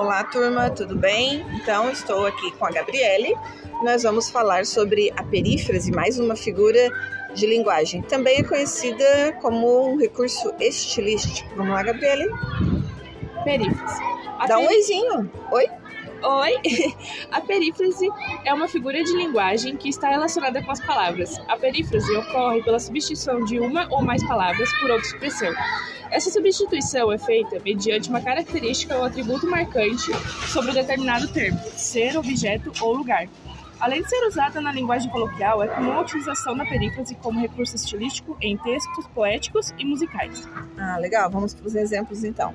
Olá, turma, tudo bem? Então, estou aqui com a Gabriele. Nós vamos falar sobre a perífrase, mais uma figura de linguagem. Também é conhecida como um recurso estilístico. Vamos lá, Gabriele? Perífrase. A Dá um oizinho. Oi? Oi! A perífrase é uma figura de linguagem que está relacionada com as palavras. A perífrase ocorre pela substituição de uma ou mais palavras por outra expressão. Essa substituição é feita mediante uma característica ou atributo marcante sobre um determinado termo, ser, objeto ou lugar. Além de ser usada na linguagem coloquial, é comum a utilização da perífrase como recurso estilístico em textos poéticos e musicais. Ah, legal. Vamos para os exemplos então.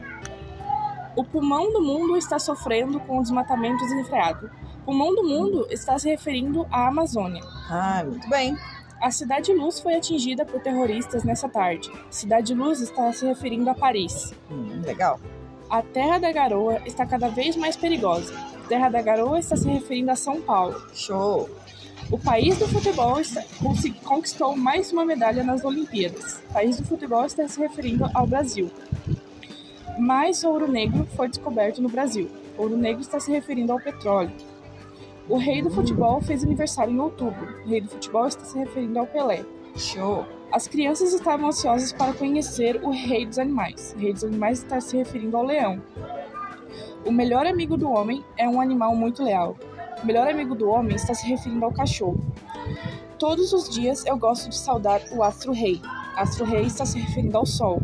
O pulmão do mundo está sofrendo com o desmatamento desenfreado. Pulmão do mundo está se referindo à Amazônia. Ah, muito bem. A Cidade Luz foi atingida por terroristas nessa tarde. Cidade Luz está se referindo a Paris. Hum, legal. A Terra da Garoa está cada vez mais perigosa. Terra da Garoa está se referindo a São Paulo. Show. O país do futebol está- conquistou mais uma medalha nas Olimpíadas. O país do futebol está se referindo ao Brasil. Mais ouro negro foi descoberto no Brasil. Ouro negro está se referindo ao petróleo. O rei do futebol fez aniversário em outubro. O rei do futebol está se referindo ao Pelé. Show. As crianças estavam ansiosas para conhecer o rei dos animais. O rei dos animais está se referindo ao leão. O melhor amigo do homem é um animal muito leal. O melhor amigo do homem está se referindo ao cachorro. Todos os dias eu gosto de saudar o astro-rei. Astro-rei está se referindo ao sol.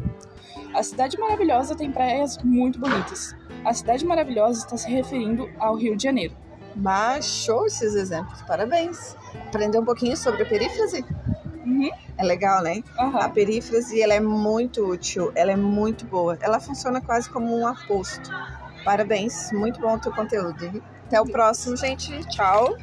A cidade maravilhosa tem praias muito bonitas. A cidade maravilhosa está se referindo ao Rio de Janeiro. Baixou esses exemplos. Parabéns. Aprendeu um pouquinho sobre a perífrase? Uhum. É legal, né? A Aham. perífrase ela é muito útil, ela é muito boa. Ela funciona quase como um aposto. Parabéns, muito bom o teu conteúdo. Até o próximo, gente. Tchau.